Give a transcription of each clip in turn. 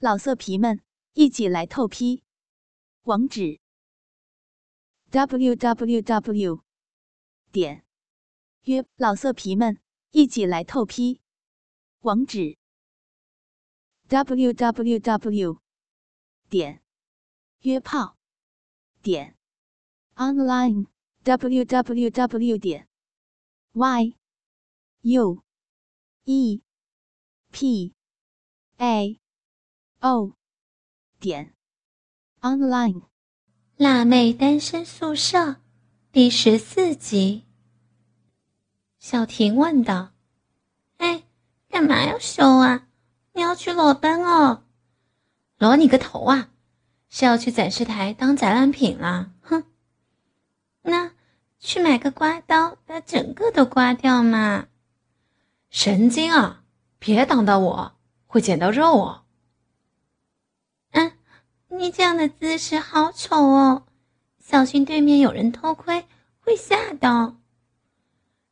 老色皮们，一起来透批！网址。：w w w 点。约老色皮们一起来透批。网址。：w w w 点。约炮。点。online w w w 点。y u e p a o 点 online 辣妹单身宿舍第十四集。小婷问道：“哎，干嘛要修啊？你要去裸奔哦？裸你个头啊！是要去展示台当展览品啦？哼！那去买个刮刀，把整个都刮掉嘛？神经啊！别挡到我，会剪到肉哦。”你这样的姿势好丑哦，小心对面有人偷窥，会吓到。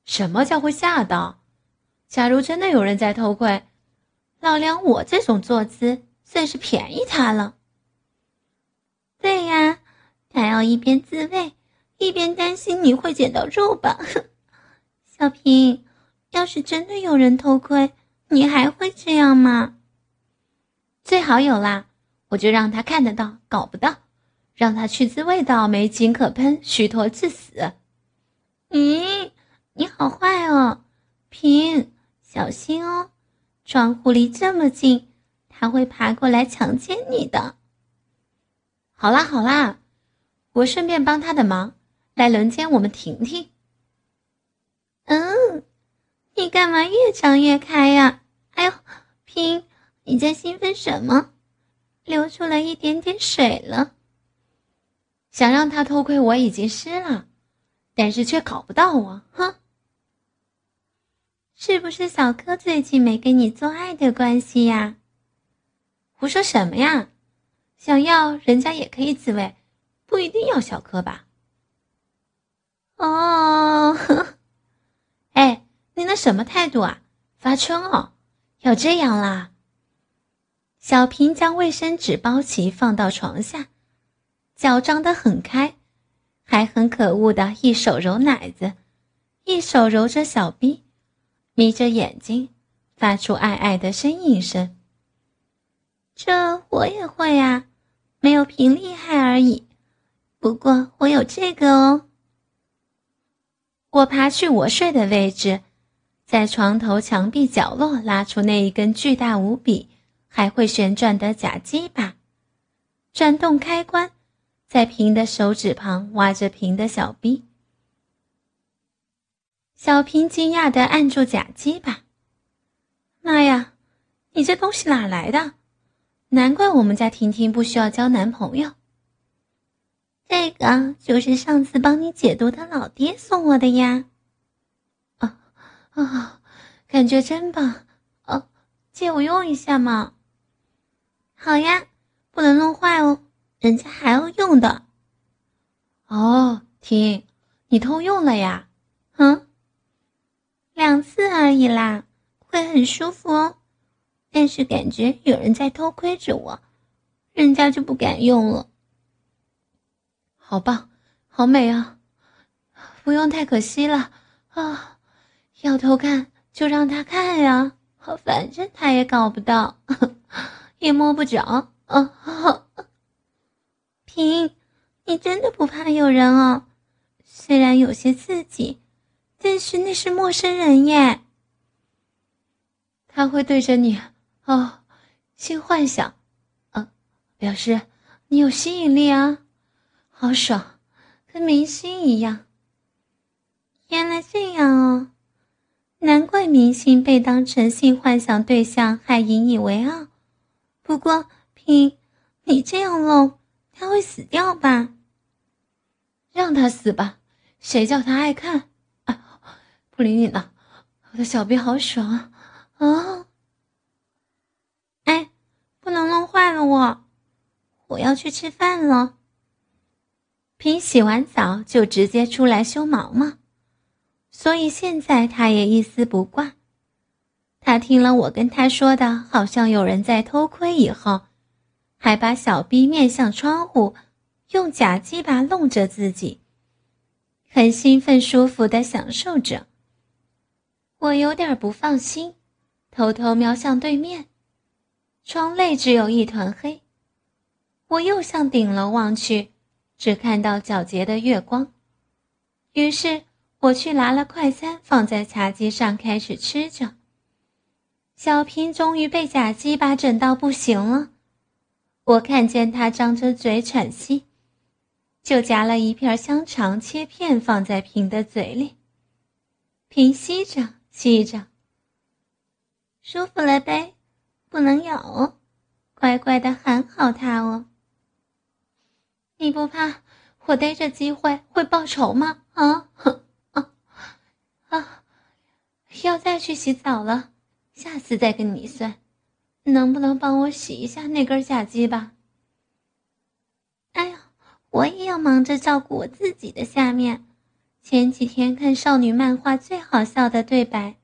什么叫会吓到？假如真的有人在偷窥，老梁我这种坐姿算是便宜他了。对呀，他要一边自慰，一边担心你会捡到肉吧？小平，要是真的有人偷窥，你还会这样吗？最好有啦。我就让他看得到，搞不到，让他去自慰到没井可喷，虚脱致死。咦，你好坏哦，平，小心哦，窗户离这么近，他会爬过来强奸你的。好啦好啦，我顺便帮他的忙，来轮奸我们婷婷。嗯，你干嘛越张越开呀？哎呦，平，你在兴奋什么？流出了一点点水了。想让他偷窥我已经湿了，但是却搞不到我，哼！是不是小柯最近没跟你做爱的关系呀？胡说什么呀！想要人家也可以自慰，不一定要小柯吧？哦，呵 哎，你那什么态度啊？发春哦，要这样啦？小平将卫生纸包起，放到床下，脚张得很开，还很可恶的一手揉奶子，一手揉着小臂，眯着眼睛，发出爱爱的呻吟声。这我也会啊，没有平厉害而已。不过我有这个哦。我爬去我睡的位置，在床头墙壁角落拉出那一根巨大无比。还会旋转的假鸡巴，转动开关，在平的手指旁挖着平的小逼。小平惊讶的按住假鸡巴，妈呀，你这东西哪来的？难怪我们家婷婷不需要交男朋友。这个就是上次帮你解毒的老爹送我的呀。啊啊，感觉真棒！哦，借我用一下嘛。好呀，不能弄坏哦，人家还要用的。哦，婷，你偷用了呀？嗯，两次而已啦，会很舒服哦。但是感觉有人在偷窥着我，人家就不敢用了。好棒，好美啊！不用太可惜了啊！要偷看就让他看呀，反正他也搞不到。也摸不着，哦，平，你真的不怕有人哦？虽然有些刺激，但是那是陌生人耶。他会对着你，哦，性幻想，呃，表示你有吸引力啊，好爽，跟明星一样。原来这样哦，难怪明星被当成性幻想对象还引以为傲。不过，平，你这样弄，他会死掉吧？让他死吧，谁叫他爱看？不理你了，我的小臂好爽啊！哎，不能弄坏了我，我要去吃饭了。平洗完澡就直接出来修毛毛，所以现在他也一丝不挂。他听了我跟他说的，好像有人在偷窥以后，还把小臂面向窗户，用假鸡巴弄着自己，很兴奋、舒服的享受着。我有点不放心，偷偷瞄向对面，窗内只有一团黑。我又向顶楼望去，只看到皎洁的月光。于是我去拿了快餐，放在茶几上开始吃着。小平终于被假鸡巴整到不行了，我看见他张着嘴喘息，就夹了一片香肠切片放在平的嘴里。平吸着吸着，舒服了呗，不能咬哦，乖乖的喊好他哦。你不怕我逮着机会会报仇吗？啊，啊，啊！要再去洗澡了，下次再跟你算。能不能帮我洗一下那根假鸡巴？哎呀，我也要忙着照顾我自己的下面。前几天看少女漫画最好笑的对白。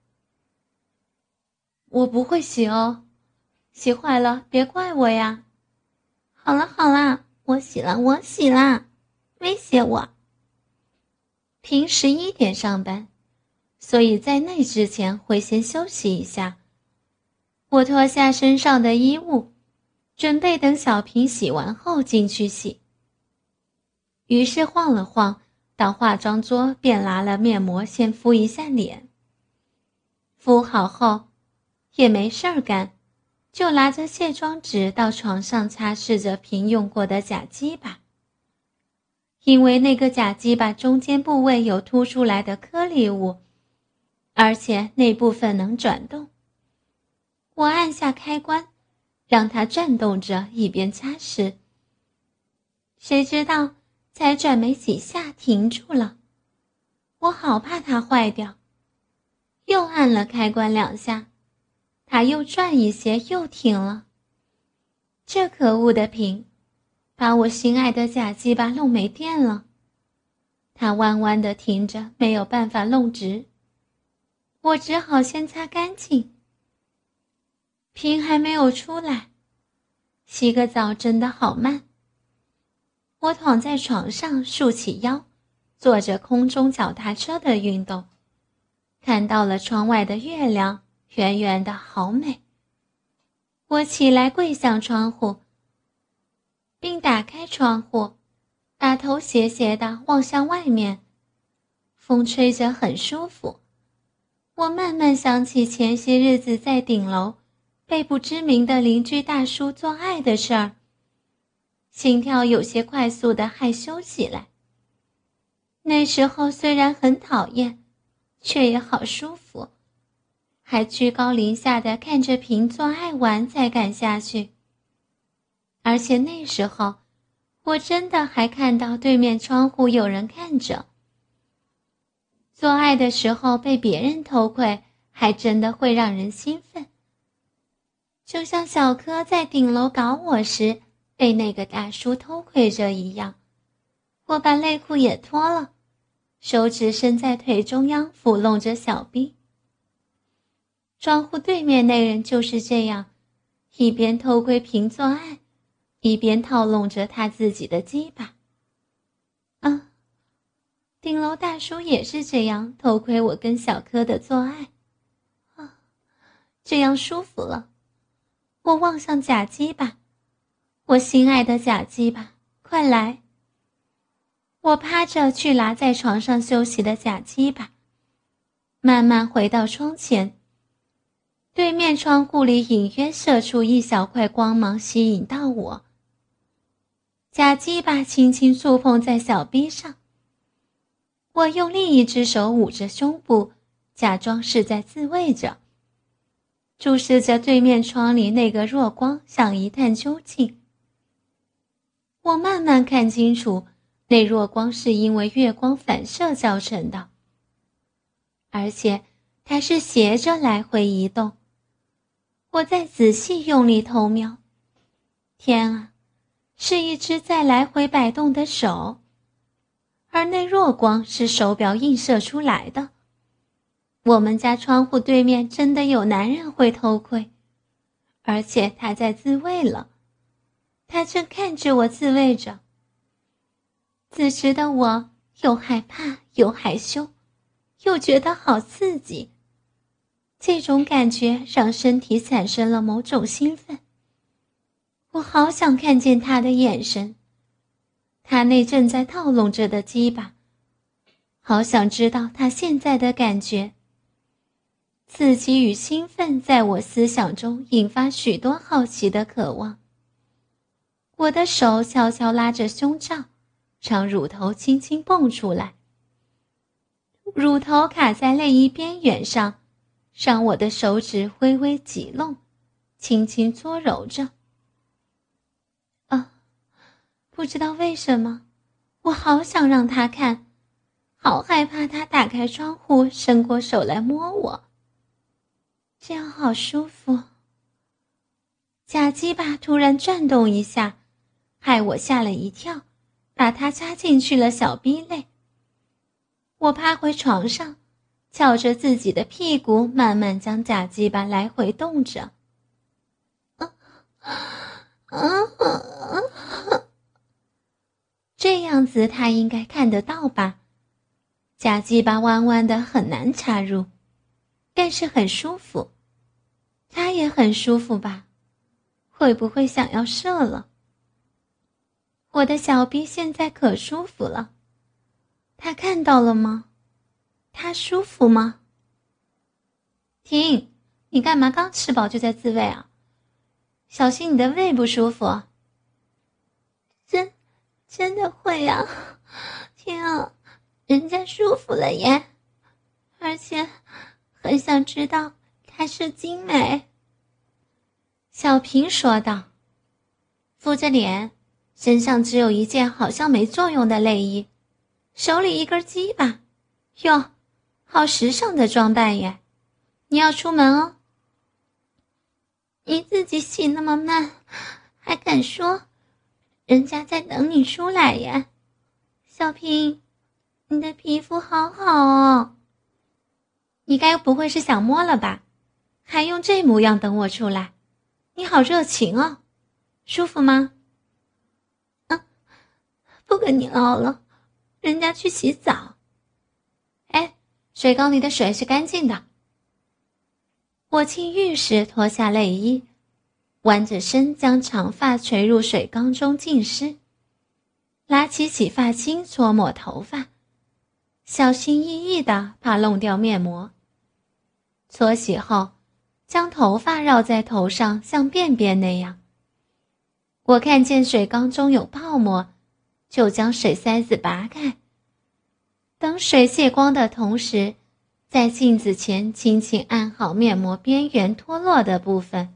我不会洗哦，洗坏了别怪我呀。好了好了。我洗了，我洗了，威胁我。平时一点上班，所以在那之前会先休息一下。我脱下身上的衣物，准备等小平洗完后进去洗。于是晃了晃，到化妆桌便拿了面膜，先敷一下脸。敷好后，也没事儿干。就拿着卸妆纸到床上擦拭着平用过的假鸡巴，因为那个假鸡巴中间部位有凸出来的颗粒物，而且那部分能转动。我按下开关，让它转动着，一边擦拭。谁知道才转没几下停住了，我好怕它坏掉，又按了开关两下。它又转一些，又停了。这可恶的瓶，把我心爱的假鸡巴弄没电了。它弯弯的停着，没有办法弄直。我只好先擦干净。屏还没有出来，洗个澡真的好慢。我躺在床上，竖起腰，做着空中脚踏车的运动，看到了窗外的月亮。圆圆的好美。我起来跪向窗户，并打开窗户，把头斜斜的望向外面。风吹着很舒服。我慢慢想起前些日子在顶楼被不知名的邻居大叔做爱的事儿，心跳有些快速的害羞起来。那时候虽然很讨厌，却也好舒服。还居高临下的看着平做爱完才敢下去。而且那时候，我真的还看到对面窗户有人看着。做爱的时候被别人偷窥，还真的会让人兴奋。就像小柯在顶楼搞我时被那个大叔偷窥着一样，我把内裤也脱了，手指伸在腿中央抚弄着小臂。窗户对面那人就是这样，一边偷窥平做爱，一边套弄着他自己的鸡巴。啊，顶楼大叔也是这样偷窥我跟小柯的做爱。啊，这样舒服了。我望向假鸡巴，我心爱的假鸡巴，快来！我趴着去拿在床上休息的假鸡巴，慢慢回到窗前。对面窗户里隐约射出一小块光芒，吸引到我。假鸡巴轻轻触碰在小臂上，我用另一只手捂着胸部，假装是在自慰着，注视着对面窗里那个弱光，想一探究竟。我慢慢看清楚，那弱光是因为月光反射造成的，而且它是斜着来回移动。我在仔细用力偷瞄，天啊，是一只在来回摆动的手，而那弱光是手表映射出来的。我们家窗户对面真的有男人会偷窥，而且他在自慰了，他正看着我自慰着。此时的我又害怕又害羞，又觉得好刺激。这种感觉让身体产生了某种兴奋。我好想看见他的眼神，他那正在套拢着的鸡巴，好想知道他现在的感觉。刺激与兴奋在我思想中引发许多好奇的渴望。我的手悄悄拉着胸罩，让乳头轻轻蹦出来。乳头卡在内衣边缘上，让我的手指微微挤弄，轻轻搓揉着。啊，不知道为什么，我好想让他看，好害怕他打开窗户，伸过手来摸我。这样好舒服。假鸡巴突然转动一下，害我吓了一跳，把它插进去了小逼内。我趴回床上，翘着自己的屁股，慢慢将假鸡巴来回动着。啊啊啊！这样子他应该看得到吧？假鸡巴弯弯的，很难插入。但是很舒服，他也很舒服吧？会不会想要射了？我的小逼现在可舒服了，他看到了吗？他舒服吗？停！你干嘛刚吃饱就在自慰啊？小心你的胃不舒服。真真的会啊！天啊，人家舒服了耶，而且。很想知道她是精美。小平说道：“敷着脸，身上只有一件好像没作用的内衣，手里一根鸡巴，哟，好时尚的装扮耶！你要出门哦。你自己洗那么慢，还敢说？人家在等你出来呀，小平，你的皮肤好好哦。”你该不会是想摸了吧？还用这模样等我出来？你好热情哦，舒服吗？啊，不跟你唠了，人家去洗澡。哎，水缸里的水是干净的。我进浴室脱下内衣，弯着身将长发垂入水缸中浸湿，拿起洗发精搓抹头发。小心翼翼的，怕弄掉面膜。搓洗后，将头发绕在头上，像便便那样。我看见水缸中有泡沫，就将水塞子拔开。等水泄光的同时，在镜子前轻轻按好面膜边缘脱落的部分。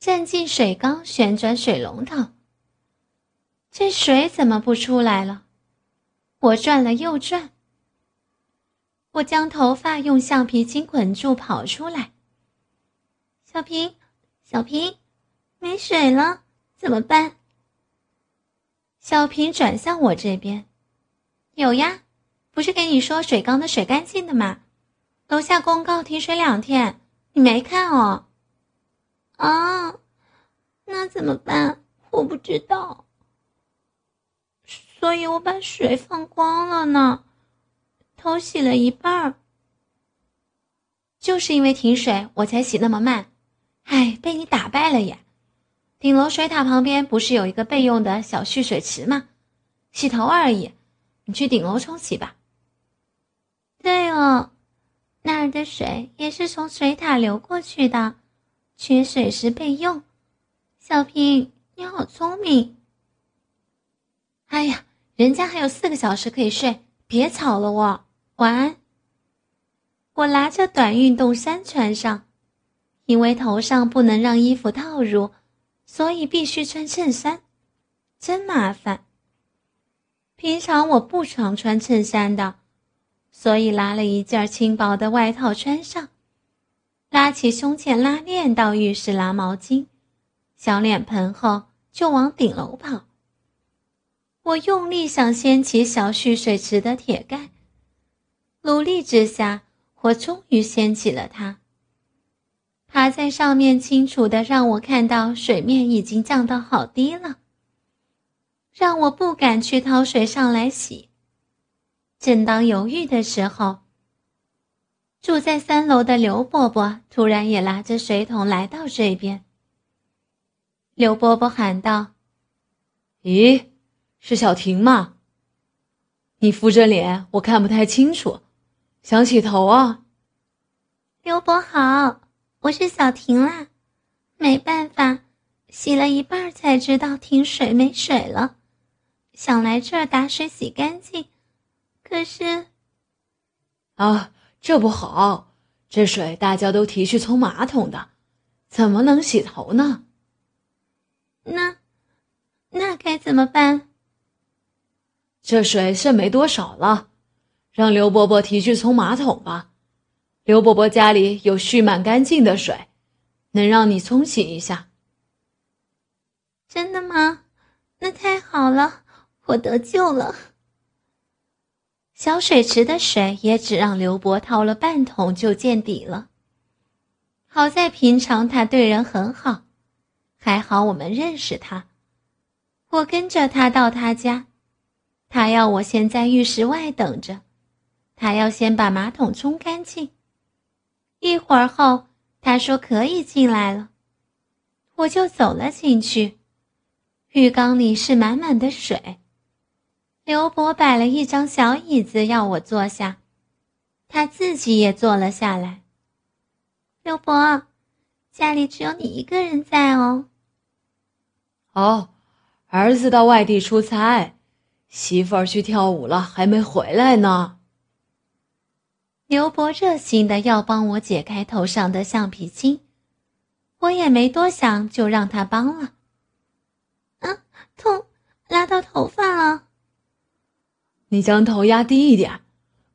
站进水缸，旋转水龙头。这水怎么不出来了？我转了又转，我将头发用橡皮筋捆住，跑出来。小平，小平，没水了，怎么办？小平转向我这边，有呀，不是跟你说水缸的水干净的吗？楼下公告停水两天，你没看哦？啊，那怎么办？我不知道。所以我把水放光了呢，偷洗了一半儿。就是因为停水，我才洗那么慢。唉，被你打败了耶！顶楼水塔旁边不是有一个备用的小蓄水池吗？洗头而已，你去顶楼冲洗吧。对哦，那儿的水也是从水塔流过去的，缺水时备用。小平，你好聪明。哎呀！人家还有四个小时可以睡，别吵了我。晚安。我拿着短运动衫穿上，因为头上不能让衣服套入，所以必须穿衬衫，真麻烦。平常我不常穿衬衫的，所以拿了一件轻薄的外套穿上，拉起胸前拉链到浴室拿毛巾、小脸盆后，就往顶楼跑。我用力想掀起小蓄水池的铁盖，努力之下，我终于掀起了它。爬在上面，清楚的让我看到水面已经降到好低了，让我不敢去掏水上来洗。正当犹豫的时候，住在三楼的刘伯伯突然也拿着水桶来到这边。刘伯伯喊道：“咦，是小婷吗？你扶着脸，我看不太清楚，想洗头啊？”刘伯好。我是小婷啦，没办法，洗了一半才知道停水没水了，想来这儿打水洗干净，可是，啊，这不好，这水大家都提去冲马桶的，怎么能洗头呢？那，那该怎么办？这水剩没多少了，让刘伯伯提去冲马桶吧。刘伯伯家里有蓄满干净的水，能让你冲洗一下。真的吗？那太好了，我得救了。小水池的水也只让刘伯掏了半桶就见底了。好在平常他对人很好，还好我们认识他。我跟着他到他家，他要我先在浴室外等着，他要先把马桶冲干净。一会儿后，他说可以进来了，我就走了进去。浴缸里是满满的水。刘伯摆了一张小椅子要我坐下，他自己也坐了下来。刘伯，家里只有你一个人在哦。哦，儿子到外地出差，媳妇儿去跳舞了，还没回来呢。刘伯热心的要帮我解开头上的橡皮筋，我也没多想，就让他帮了。啊，痛，拉到头发了。你将头压低一点，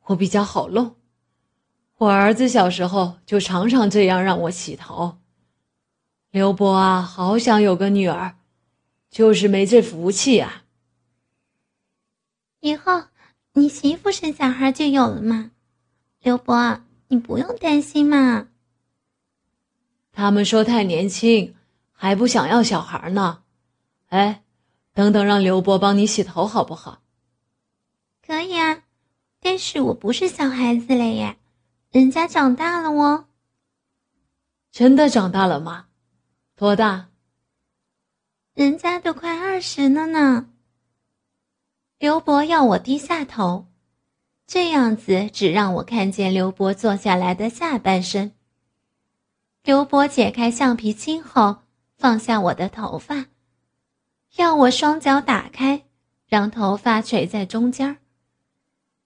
我比较好弄。我儿子小时候就常常这样让我洗头。刘伯啊，好想有个女儿，就是没这福气啊。以后你媳妇生小孩就有了吗？刘伯，你不用担心嘛。他们说太年轻，还不想要小孩呢。哎，等等，让刘伯帮你洗头好不好？可以啊，但是我不是小孩子了耶，人家长大了哦。真的长大了吗？多大？人家都快二十了呢。刘伯要我低下头。这样子只让我看见刘伯坐下来的下半身。刘伯解开橡皮筋后，放下我的头发，要我双脚打开，让头发垂在中间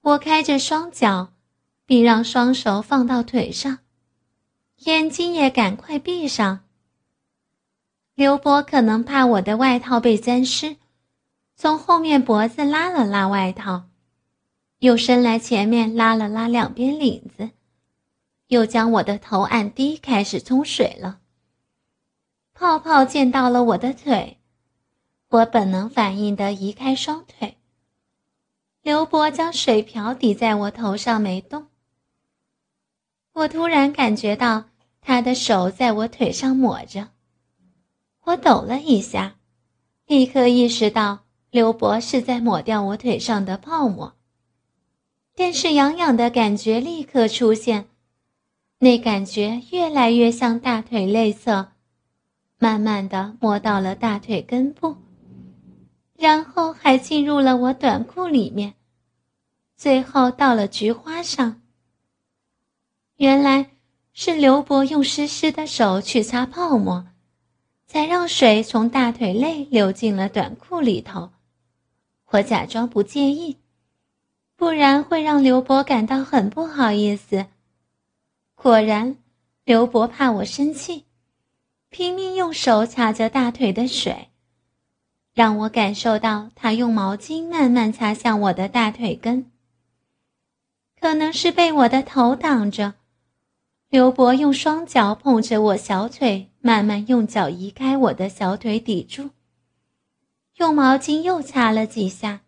我开着双脚，并让双手放到腿上，眼睛也赶快闭上。刘伯可能怕我的外套被沾湿，从后面脖子拉了拉外套。又伸来前面拉了拉两边领子，又将我的头按低，开始冲水了。泡泡溅到了我的腿，我本能反应的移开双腿。刘伯将水瓢抵在我头上没动。我突然感觉到他的手在我腿上抹着，我抖了一下，立刻意识到刘伯是在抹掉我腿上的泡沫。但是痒痒的感觉立刻出现，那感觉越来越像大腿内侧，慢慢的摸到了大腿根部，然后还进入了我短裤里面，最后到了菊花上。原来是刘伯用湿湿的手去擦泡沫，才让水从大腿内流进了短裤里头。我假装不介意。不然会让刘伯感到很不好意思。果然，刘伯怕我生气，拼命用手擦着大腿的水，让我感受到他用毛巾慢慢擦向我的大腿根。可能是被我的头挡着，刘伯用双脚碰着我小腿，慢慢用脚移开我的小腿抵住，用毛巾又擦了几下。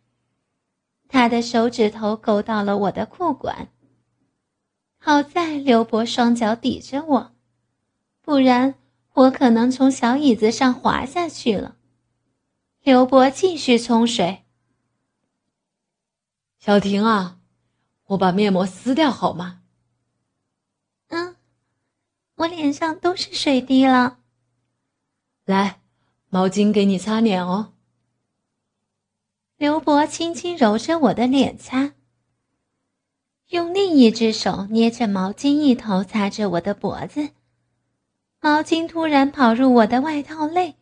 他的手指头勾到了我的裤管。好在刘伯双脚抵着我，不然我可能从小椅子上滑下去了。刘伯继续冲水。小婷啊，我把面膜撕掉好吗？嗯，我脸上都是水滴了。来，毛巾给你擦脸哦。刘伯轻轻揉着我的脸擦，用另一只手捏着毛巾一头擦着我的脖子。毛巾突然跑入我的外套内。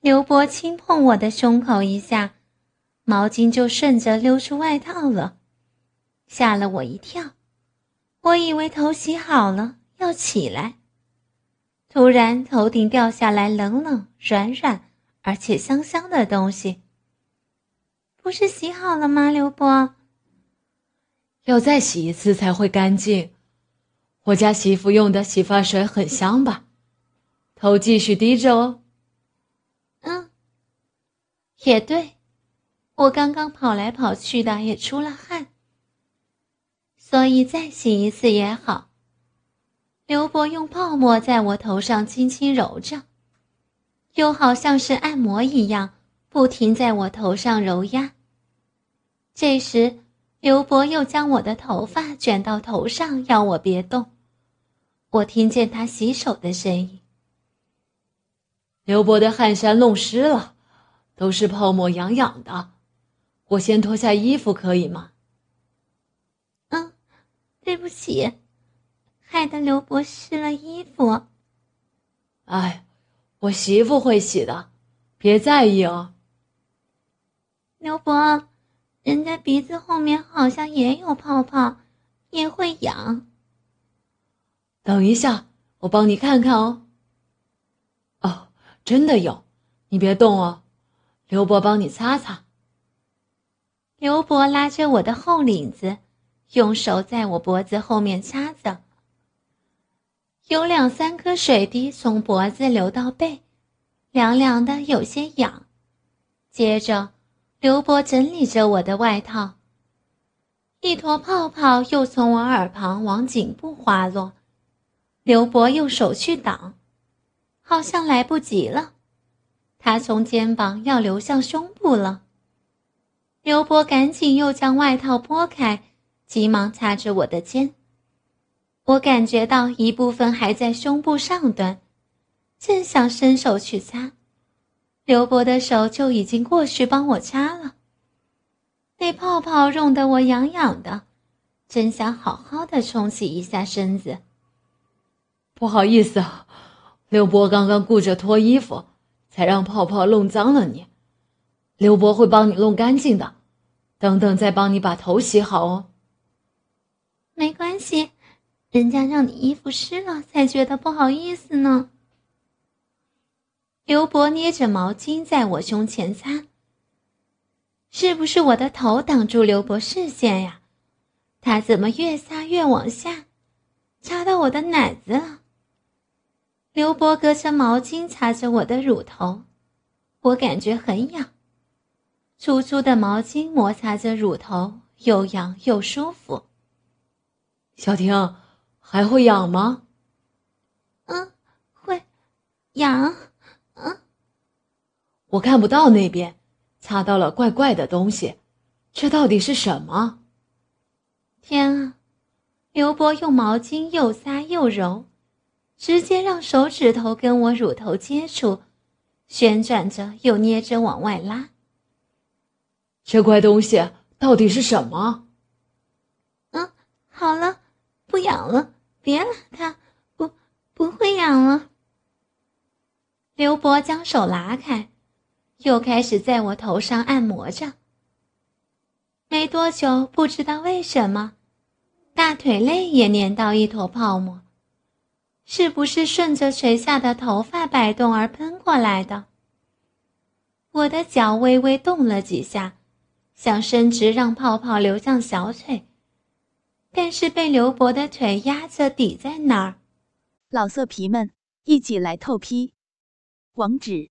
刘伯轻碰我的胸口一下，毛巾就顺着溜出外套了，吓了我一跳。我以为头洗好了要起来，突然头顶掉下来冷冷、软软而且香香的东西。不是洗好了吗，刘伯？要再洗一次才会干净。我家媳妇用的洗发水很香吧？头继续低着哦。嗯也对，我刚刚跑来跑去的，也出了汗，所以再洗一次也好。刘伯用泡沫在我头上轻轻揉着，又好像是按摩一样，不停在我头上揉压。这时，刘伯又将我的头发卷到头上，要我别动。我听见他洗手的声音。刘伯的汗衫弄湿了。都是泡沫痒痒的，我先脱下衣服可以吗？嗯，对不起，害得刘伯湿了衣服。哎，我媳妇会洗的，别在意哦。刘伯，人家鼻子后面好像也有泡泡，也会痒。等一下，我帮你看看哦。哦，真的有，你别动哦。刘伯帮你擦擦。刘伯拉着我的后领子，用手在我脖子后面擦着。有两三颗水滴从脖子流到背，凉凉的，有些痒。接着，刘伯整理着我的外套。一坨泡泡又从我耳旁往颈部滑落，刘伯用手去挡，好像来不及了。他从肩膀要流向胸部了，刘波赶紧又将外套拨开，急忙擦着我的肩。我感觉到一部分还在胸部上端，正想伸手去擦，刘伯的手就已经过去帮我掐了。那泡泡弄得我痒痒的，真想好好的冲洗一下身子。不好意思，刘伯刚刚顾着脱衣服。才让泡泡弄脏了你，刘伯会帮你弄干净的。等等，再帮你把头洗好哦。没关系，人家让你衣服湿了才觉得不好意思呢。刘伯捏着毛巾在我胸前擦，是不是我的头挡住刘伯视线呀？他怎么越擦越往下，擦到我的奶子了？刘伯隔着毛巾擦着我的乳头，我感觉很痒。粗粗的毛巾摩擦着乳头，又痒又舒服。小婷，还会痒吗？嗯，会，痒。嗯，我看不到那边，擦到了怪怪的东西，这到底是什么？天啊！刘伯用毛巾又擦又揉。直接让手指头跟我乳头接触，旋转着又捏着往外拉。这怪东西到底是什么？嗯，好了，不痒了，别拉它，不，不会痒了。刘伯将手拉开，又开始在我头上按摩着。没多久，不知道为什么，大腿内也粘到一坨泡沫。是不是顺着垂下的头发摆动而喷过来的？我的脚微微动了几下，想伸直让泡泡流向小腿，但是被刘伯的腿压着抵在那儿。老色皮们，一起来透批！网址